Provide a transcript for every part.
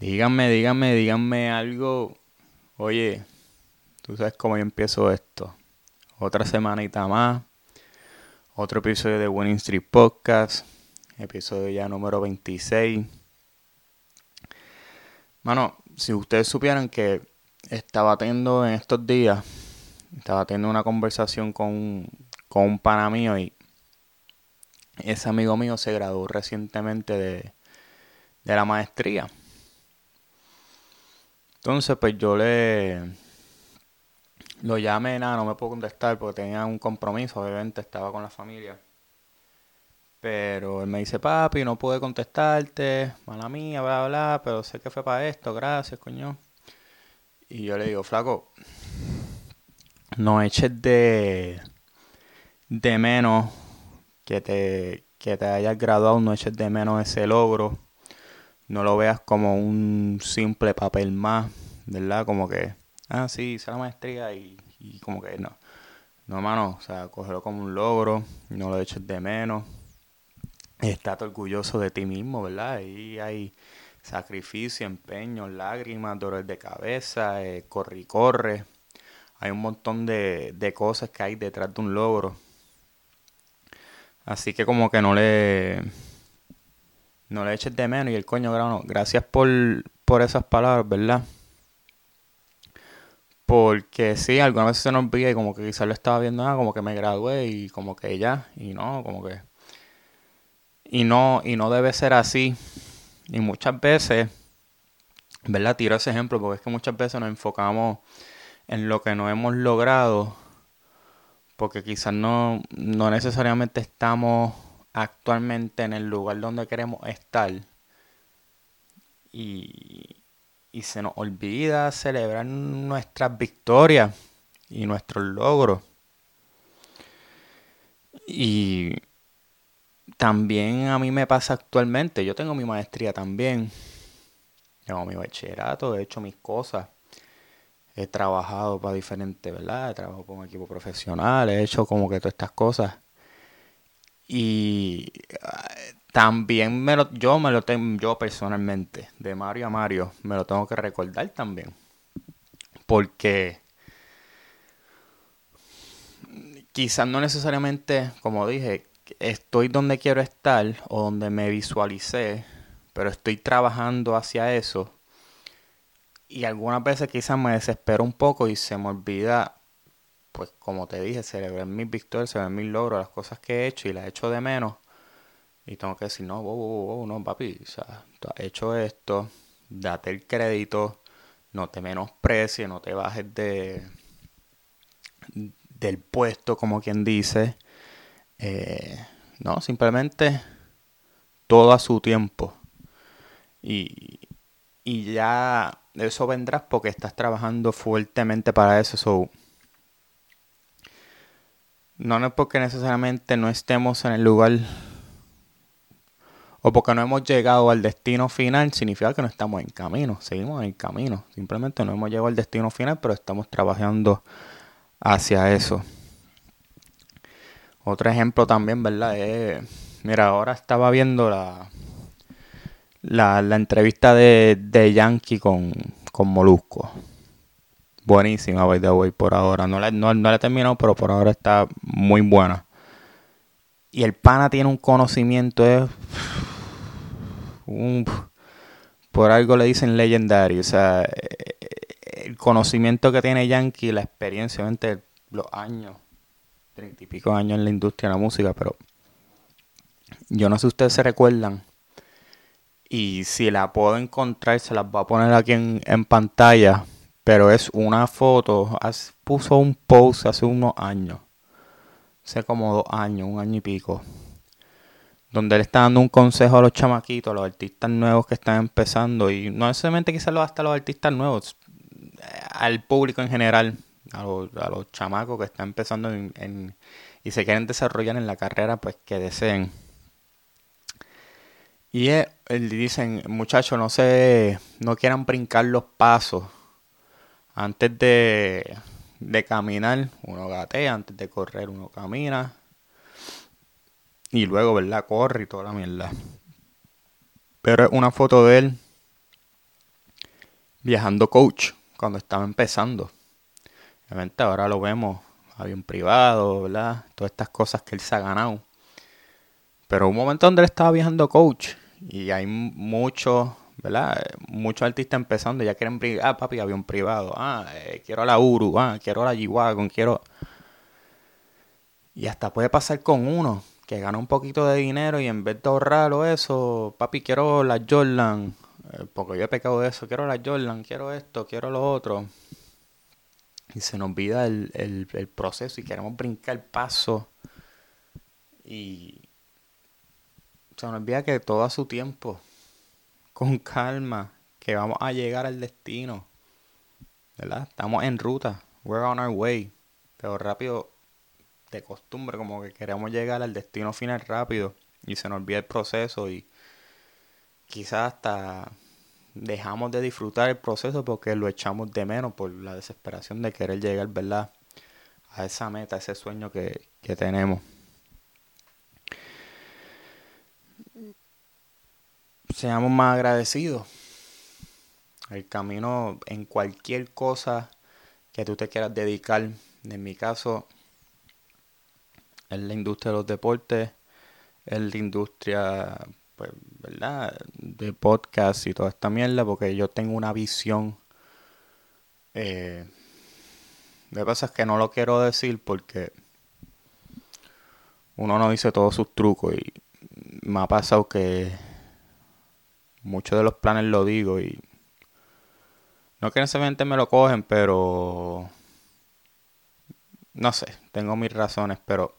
Díganme, díganme, díganme algo. Oye, tú sabes cómo yo empiezo esto. Otra semanita más. Otro episodio de Winning Street Podcast. Episodio ya número 26. Mano, si ustedes supieran que estaba teniendo en estos días, estaba teniendo una conversación con, con un pana mío y ese amigo mío se graduó recientemente de, de la maestría. Entonces, pues yo le lo llamé, nada, no me puedo contestar porque tenía un compromiso, obviamente estaba con la familia. Pero él me dice, papi, no pude contestarte, mala mía, bla, bla, pero sé que fue para esto, gracias, coño. Y yo le digo, flaco, no eches de, de menos que te, que te hayas graduado, no eches de menos ese logro no lo veas como un simple papel más, ¿verdad? Como que, ah, sí, hice la maestría y, como que no. No, hermano, o sea, cógelo como un logro, no lo eches de menos. Estate orgulloso de ti mismo, ¿verdad? Ahí hay sacrificio, empeño, lágrimas, dolor de cabeza, eh, corre y corre. Hay un montón de, de cosas que hay detrás de un logro. Así que como que no le no le eches de menos y el coño grano. Gracias por, por esas palabras, ¿verdad? Porque sí, algunas veces se nos olvida y como que quizás lo estaba viendo, ah, como que me gradué y como que ya, y no, como que... Y no, y no debe ser así. Y muchas veces, ¿verdad? Tiro ese ejemplo porque es que muchas veces nos enfocamos en lo que no hemos logrado porque quizás no, no necesariamente estamos actualmente en el lugar donde queremos estar y, se nos olvida celebrar nuestras victorias y nuestros logros. Y también a mí me pasa actualmente, yo tengo mi maestría también, tengo mi bachillerato, he hecho mis cosas, he trabajado para diferentes, ¿verdad? He trabajado con equipo profesional, he hecho como que todas estas cosas. Y eh, también me lo, yo me lo tengo, yo personalmente, de Mario a Mario, me lo tengo que recordar también. Porque quizás no necesariamente, como dije, estoy donde quiero estar o donde me visualicé, pero estoy trabajando hacia eso. Y algunas veces quizás me desespero un poco y se me olvida pues como te dije, celebrar mis victorias, celebrar mis logros, las cosas que he hecho y las he hecho de menos. Y tengo que decir, no, wow, no, papi, o sea, tú has hecho esto, date el crédito, no te menosprecies, no te bajes de del puesto, como quien dice. Eh, no, simplemente todo a su tiempo. Y, y ya eso vendrás porque estás trabajando fuertemente para eso. So, no es porque necesariamente no estemos en el lugar o porque no hemos llegado al destino final, significa que no estamos en camino, seguimos en camino. Simplemente no hemos llegado al destino final, pero estamos trabajando hacia eso. Otro ejemplo también, ¿verdad? mira, ahora estaba viendo la, la, la entrevista de, de Yankee con, con Molusco buenísima, by the way, por ahora. No la, no, he terminado, pero por ahora está muy buena. Y el pana tiene un conocimiento, es. por algo le dicen legendario. O sea, el conocimiento que tiene Yankee, la experiencia, obviamente, los años, treinta y pico años en la industria de la música, pero yo no sé si ustedes se recuerdan. Y si la puedo encontrar, se las voy a poner aquí en, en pantalla pero es una foto, puso un post hace unos años, hace como dos años, un año y pico, donde él está dando un consejo a los chamaquitos, a los artistas nuevos que están empezando, y no necesariamente quizás hasta los artistas nuevos, eh, al público en general, a los, a los chamacos que están empezando en, y se quieren desarrollar en la carrera, pues que deseen. Y él, él dicen, muchachos, no se, no quieran brincar los pasos antes de, de caminar, uno gatea, antes de correr, uno camina. Y luego, ¿verdad? Corre y toda la mierda. Pero es una foto de él viajando coach cuando estaba empezando. Obviamente ahora lo vemos, avión privado, ¿verdad? Todas estas cosas que él se ha ganado. Pero un momento donde él estaba viajando coach y hay muchos, ¿verdad? Muchos artistas empezando, ya quieren, ah, papi, avión privado, ah, eh, quiero la Uru, ah, quiero la G-Wagon, quiero... Y hasta puede pasar con uno que gana un poquito de dinero y en vez de ahorrarlo eso, papi, quiero la Jordan, eh, porque yo he pecado de eso, quiero la Jordan, quiero esto, quiero lo otro. Y se nos olvida el, el, proceso y queremos brincar el paso. Y se nos olvida que todo a su tiempo, con calma, que vamos a llegar al destino. ¿Verdad? Estamos en ruta, we're on our way. Pero rápido, de costumbre, como que queremos llegar al destino final rápido. Y se nos olvida el proceso y quizás hasta dejamos de disfrutar el proceso porque lo echamos de menos por la desesperación de querer llegar, ¿verdad? A esa meta, a ese sueño que, que tenemos. Seamos más agradecidos. El camino en cualquier cosa que tú te quieras dedicar, en mi caso, en la industria de los deportes, en la industria pues, ¿verdad? De podcast y toda esta mierda, porque yo tengo una visión. Eh, de cosas que no lo quiero decir porque uno no dice todos sus trucos y me ha pasado que muchos de los planes lo digo y no que necesariamente me lo cogen, pero no sé, tengo mis razones, pero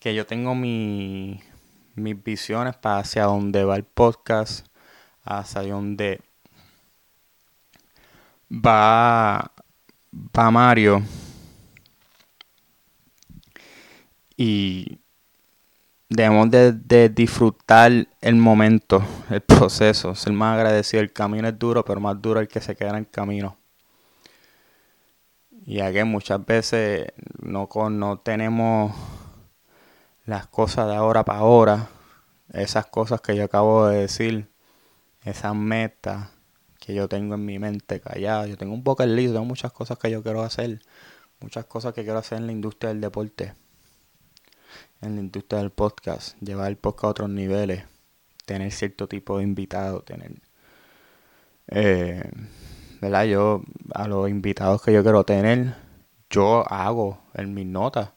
que yo tengo mi, mis visiones para hacia dónde va el podcast, hacia dónde va, va Mario. Y debemos de, disfrutar el momento, el proceso, ser más agradecido. El camino es duro, pero más duro el que se queda en el camino. Y aquí muchas veces no, no tenemos las cosas de ahora para ahora, esas cosas que yo acabo de decir, esas metas que yo tengo en mi mente callada. Yo tengo un poco el listo, tengo muchas cosas que yo quiero hacer, muchas cosas que quiero hacer en la industria del deporte, en la industria del podcast, llevar el podcast a otros niveles, tener cierto tipo de invitados, tener... Eh, ¿Verdad? Yo, a los invitados que yo quiero tener, yo hago en mis notas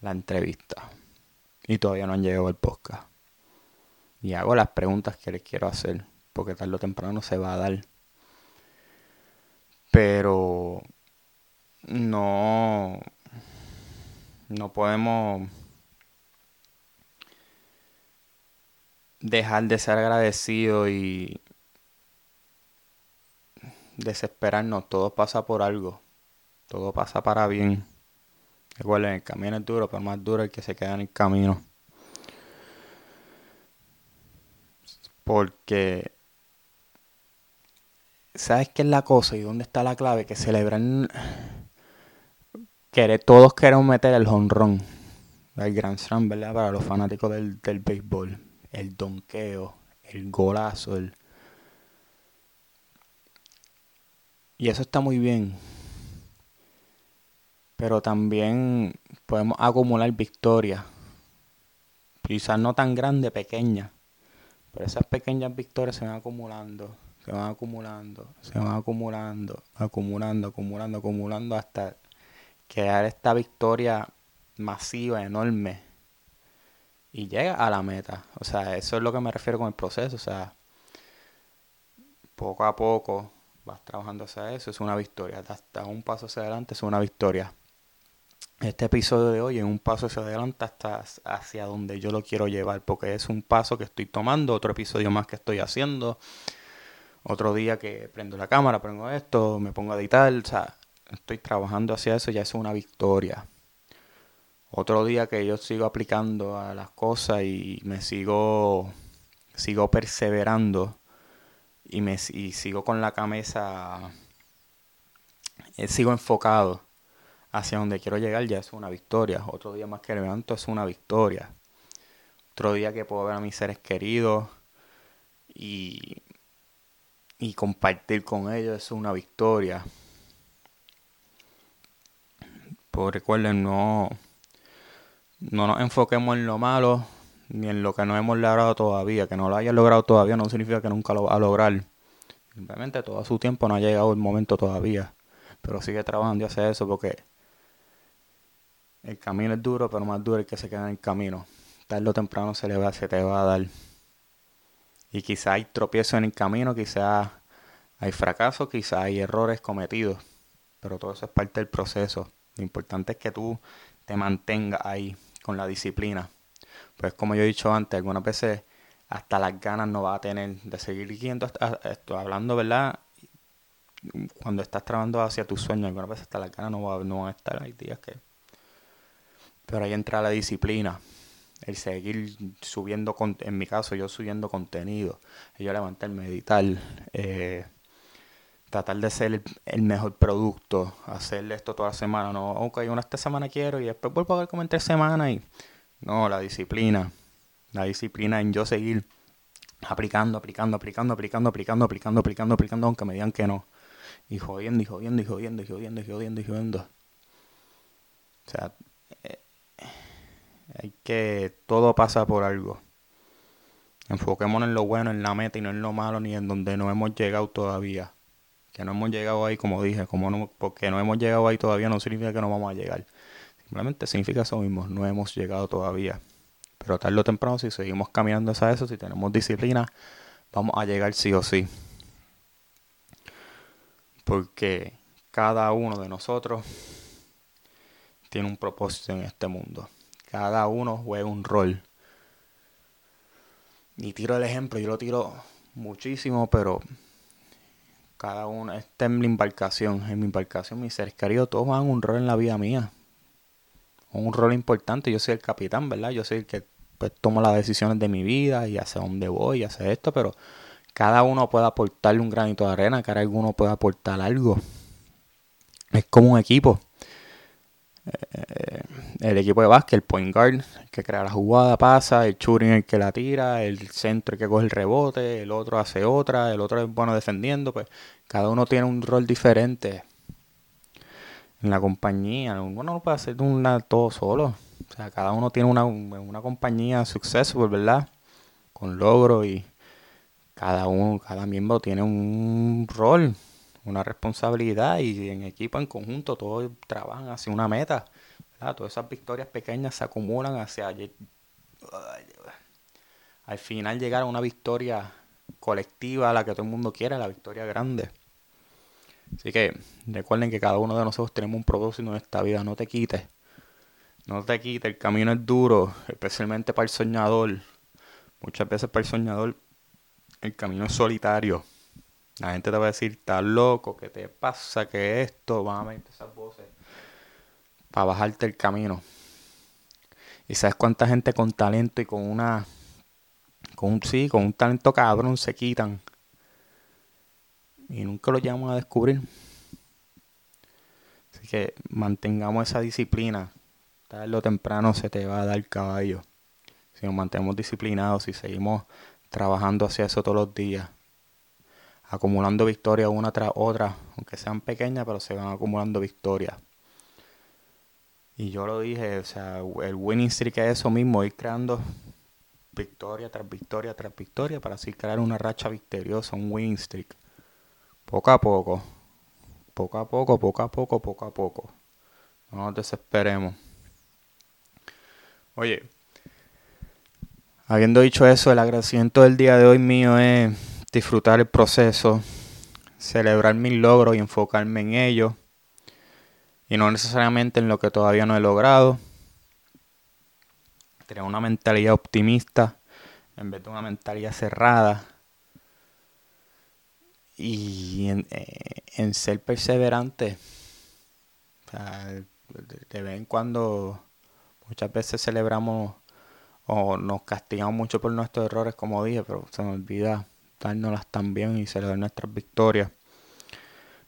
la entrevista y todavía no han llegado al podcast. Y hago las preguntas que les quiero hacer, porque tarde o temprano se va a dar. Pero no, no podemos dejar de ser agradecidos y desesperarnos. Todo pasa por algo. Todo pasa para bien. Recuerden, el camino es duro, pero más duro el que se queda en el camino. Porque, ¿sabes qué es la cosa y dónde está la clave? Que celebran, que todos queremos meter el honrón, el Grand Slam, ¿verdad? Para los fanáticos del, del béisbol, el donqueo, el golazo, el... Y eso está muy bien. Pero también podemos acumular victorias. Quizás no tan grandes, pequeñas, pero esas pequeñas victorias se van acumulando, se van acumulando, se van acumulando, acumulando, acumulando, acumulando hasta crear esta victoria masiva, enorme, y llega a la meta. O sea, eso es lo que me refiero con el proceso. O sea, poco a poco vas trabajando hacia eso, es una victoria. Hasta un paso hacia adelante es una victoria este episodio de hoy es un paso hacia adelante hasta hacia donde yo lo quiero llevar, porque es un paso que estoy tomando, otro episodio más que estoy haciendo, otro día que prendo la cámara, pongo esto, me pongo a editar, o sea, estoy trabajando hacia eso, ya es una victoria. Otro día que yo sigo aplicando a las cosas y me sigo, sigo perseverando y, me, sigo con la cabeza, eh, sigo enfocado hacia donde quiero llegar ya es una victoria. Otro día más que levanto es una victoria. Otro día que puedo ver a mis seres queridos y, y compartir con ellos es una victoria. Pues recuerden, no, no nos enfoquemos en lo malo ni en lo que no hemos logrado todavía. Que no lo hayas logrado todavía no significa que nunca lo va a lograr. Simplemente todo su tiempo no ha llegado el momento todavía. Pero sigue trabajando y hace eso porque el camino es duro, pero más duro el que se queda en el camino. Tarde o temprano se, le va, se te va a dar. Y quizá hay tropiezos en el camino, quizá hay fracasos, quizá hay errores cometidos. Pero todo eso es parte del proceso. Lo importante es que tú te mantengas ahí con la disciplina. Pues como yo he dicho antes, algunas veces hasta las ganas no vas a tener de seguir yendo, esto, hablando, ¿verdad? Cuando estás trabajando hacia tus sueños, algunas veces hasta las ganas no, va, no van a estar. Hay días que... Pero ahí entra la disciplina el seguir subiendo, en mi caso yo subiendo contenido, yo levantarme, meditar, eh, tratar de ser el, mejor producto, hacerle esto toda la semana, no, ok, una esta semana quiero y después vuelvo a ver como en tres semanas y no, la disciplina, la disciplina en yo seguir aplicando, aplicando, aplicando, aplicando, aplicando, aplicando, aplicando, aplicando, aunque me digan que no. Y jodiendo, y jodiendo, y jodiendo, y jodiendo, y jodiendo, y jodiendo. O sea, eh, hay que, todo pasa por algo. Enfoquémonos en lo bueno, en la meta y no en lo malo ni en donde no hemos llegado todavía. Que no hemos llegado ahí, como dije, como no, porque no hemos llegado ahí todavía no significa que no vamos a llegar. Simplemente significa eso mismo, no hemos llegado todavía. Pero tarde o temprano, si seguimos caminando hacia eso, si tenemos disciplina, vamos a llegar sí o sí. Porque cada uno de nosotros tiene un propósito en este mundo. Cada uno juega un rol. Y tiro el ejemplo, yo lo tiro muchísimo, pero cada uno, está en mi embarcación, en mi embarcación, mis seres queridos, todos juegan un rol en la vida mía. Un rol importante, yo soy el capitán, ¿verdad? Yo soy el que pues, tomo las decisiones de mi vida y hacia dónde voy y hace esto, pero cada uno puede aportarle un granito de arena, cada uno puede aportar algo. Es como un equipo. Eh, el equipo de básquet, el point guard, el que crea la jugada, pasa, el shooting el que la tira, el centro el que coge el rebote, el otro hace otra, el otro es bueno defendiendo, pues cada uno tiene un rol diferente en la compañía. Uno no puede hacer una todo solo. O sea, cada uno tiene una, una compañía successful, ¿verdad? Con logro y cada uno, cada miembro tiene un rol, una responsabilidad y en equipo, en conjunto, todos trabajan hacia una meta. Todas esas victorias pequeñas se acumulan hacia al final llegar a una victoria colectiva, la que todo el mundo quiere, la victoria grande. Así que recuerden que cada uno de nosotros tenemos un propósito en esta vida, no te quites. No te quites, el camino es duro, especialmente para el soñador. Muchas veces para el soñador el camino es solitario. La gente te va a decir, estás loco, ¿qué te pasa? ¿Qué esto? Van a meter esas voces para bajarte el camino. Y sabes cuánta gente con talento y con una, con un, sí, con un talento cabrón se quitan. Y nunca lo llegamos a descubrir. Así que mantengamos esa disciplina. Tarde o temprano se te va a dar caballo. Si nos mantenemos disciplinados, y seguimos trabajando hacia eso todos los días acumulando victorias una tras otra, aunque sean pequeñas, pero se van acumulando victorias. Y yo lo dije, o sea, el winning streak es eso mismo, ir creando victoria tras victoria tras victoria para así crear una racha victoriosa, un winning streak. Poco a poco, poco a poco, poco a poco, poco a poco. No nos desesperemos. Oye, habiendo dicho eso, el agradecimiento del día de hoy mío es disfrutar el proceso, celebrar mis logros y enfocarme en ellos. Y no necesariamente en lo que todavía no he logrado. Tener una mentalidad optimista en vez de una mentalidad cerrada. Y en, eh, ser perseverante. de vez en cuando, muchas veces celebramos o nos castigamos mucho por nuestros errores, como dije, pero se me olvida dárnoslas también y celebrar nuestras victorias.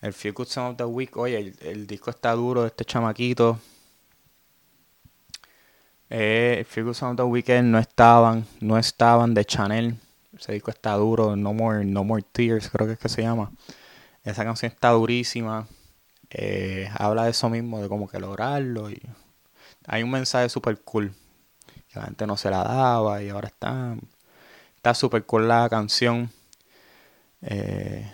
El Feel Good Song of the Week, oye, el, disco está duro de este chamaquito. Eh, el Feel Good Song of the Weekend no estaban, no estaban de Chanel ese disco está duro, No More, no More Tears, creo que es que se llama. Esa canción está durísima. Eh, habla de eso mismo, de cómo que lograrlo. Y hay un mensaje súper cool. Que la gente no se la daba y ahora está. Está súper cool la canción. Eh,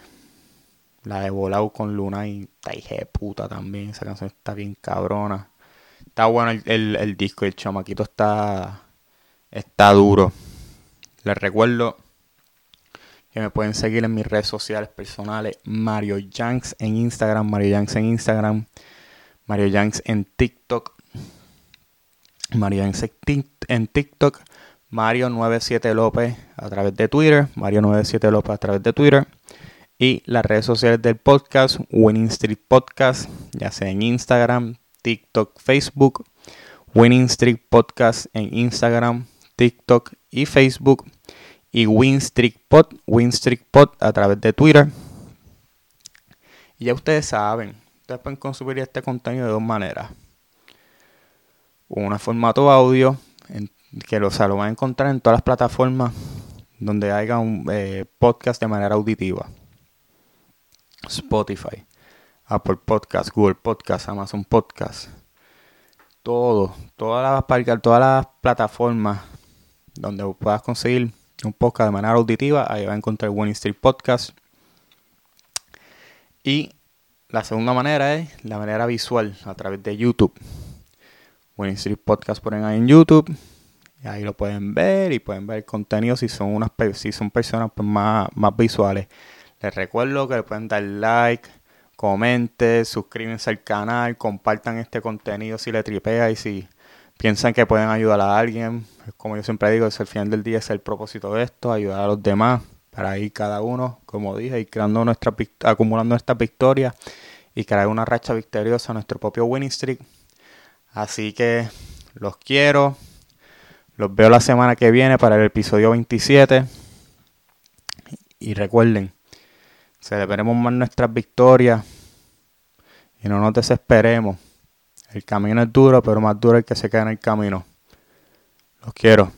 la de Volau con Luna y está de puta también. Esa canción está bien cabrona. Está bueno el, el, el disco. El chamaquito está. Está duro. Les recuerdo que me pueden seguir en mis redes sociales personales, Mario Yanks en Instagram, Mario Yanks en Instagram, Mario Yanks en TikTok, Mario Yanks en TikTok, Mario97 López a través de Twitter, Mario97 López a través de Twitter y las redes sociales del podcast, Winning Street Podcast, ya sea en Instagram, TikTok, Facebook, Winning Street Podcast en Instagram, TikTok y Facebook y Winstreak Pod, Pod a través de Twitter. Y ya ustedes saben, ustedes pueden consumir este contenido de dos maneras. Un formato audio, que lo, lo van a encontrar en todas las plataformas donde haya un eh, podcast de manera auditiva. Spotify, Apple Podcast, Google Podcast, Amazon Podcast. Todo, todas las, todas las plataformas donde puedas conseguir un podcast de manera auditiva. Ahí va a encontrar Winning Street Podcast. Y la segunda manera es la manera visual a través de YouTube. Winning Street Podcast ponen ahí en YouTube. Y ahí lo pueden ver y pueden ver el contenido si son unas si son personas pues, más, más visuales. Les recuerdo que le pueden dar like, comenten, suscríbanse al canal, compartan este contenido si le tripea y si piensan que pueden ayudar a alguien. Como yo siempre digo, es el final del día, es el propósito de esto, ayudar a los demás, para ir cada uno, como dije, y creando nuestra, acumulando esta victoria y crear una racha victoriosa a nuestro propio winning streak. Así que los quiero. Los veo la semana que viene para el episodio 27. Y recuerden, celebremos más nuestras victorias y no nos desesperemos. El camino es duro, pero más duro el que se queda en el camino. Los quiero.